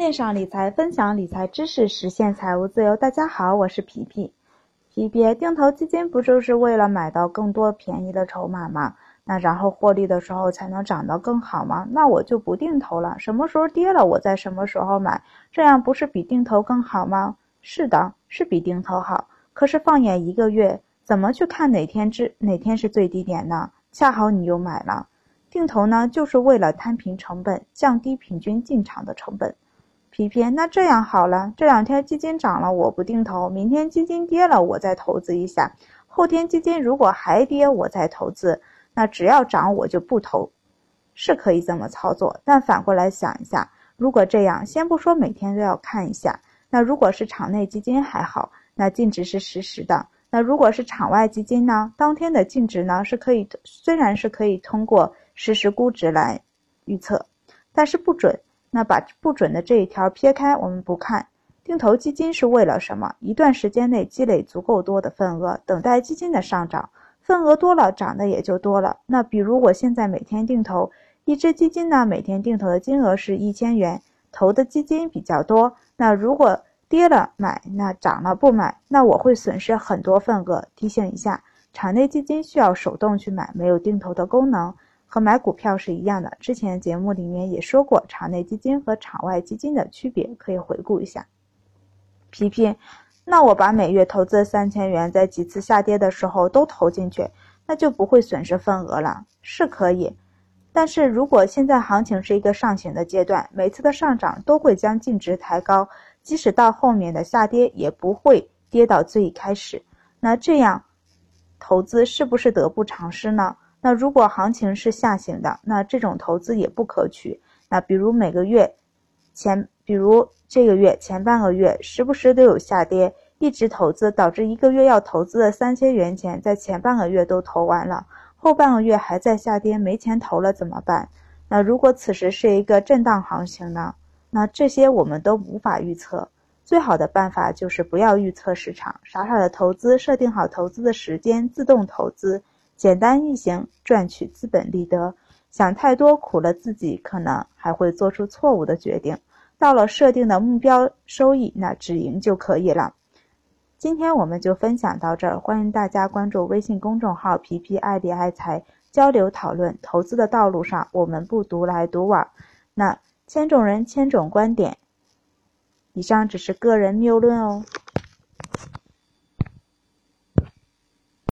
线上理财，分享理财知识，实现财务自由。大家好，我是皮皮。皮皮，定投基金不就是为了买到更多便宜的筹码吗？那然后获利的时候才能涨得更好吗？那我就不定投了，什么时候跌了，我在什么时候买，这样不是比定投更好吗？是的，是比定投好。可是放眼一个月，怎么去看哪天之哪天是最低点呢？恰好你又买了。定投呢，就是为了摊平成本，降低平均进场的成本。皮皮，那这样好了，这两天基金涨了，我不定投；明天基金跌了，我再投资一下；后天基金如果还跌，我再投资。那只要涨，我就不投，是可以这么操作。但反过来想一下，如果这样，先不说每天都要看一下，那如果是场内基金还好，那净值是实时的；那如果是场外基金呢，当天的净值呢是可以，虽然是可以通过实时估值来预测，但是不准。那把不准的这一条撇开，我们不看。定投基金是为了什么？一段时间内积累足够多的份额，等待基金的上涨。份额多了，涨的也就多了。那比如我现在每天定投一只基金呢，每天定投的金额是一千元，投的基金比较多。那如果跌了买，那涨了不买，那我会损失很多份额。提醒一下，场内基金需要手动去买，没有定投的功能。和买股票是一样的，之前节目里面也说过场内基金和场外基金的区别，可以回顾一下。皮皮，那我把每月投资三千元，在几次下跌的时候都投进去，那就不会损失份额了，是可以。但是如果现在行情是一个上行的阶段，每次的上涨都会将净值抬高，即使到后面的下跌也不会跌到最开始，那这样投资是不是得不偿失呢？那如果行情是下行的，那这种投资也不可取。那比如每个月前，比如这个月前半个月，时不时都有下跌，一直投资，导致一个月要投资的三千元钱，在前半个月都投完了，后半个月还在下跌，没钱投了怎么办？那如果此时是一个震荡行情呢？那这些我们都无法预测。最好的办法就是不要预测市场，傻傻的投资，设定好投资的时间，自动投资。简单易行，赚取资本利得。想太多苦了自己，可能还会做出错误的决定。到了设定的目标收益，那止盈就可以了。今天我们就分享到这儿，欢迎大家关注微信公众号“皮皮爱理爱财”，交流讨论投资的道路上，我们不独来独往。那千种人千种观点，以上只是个人谬论哦。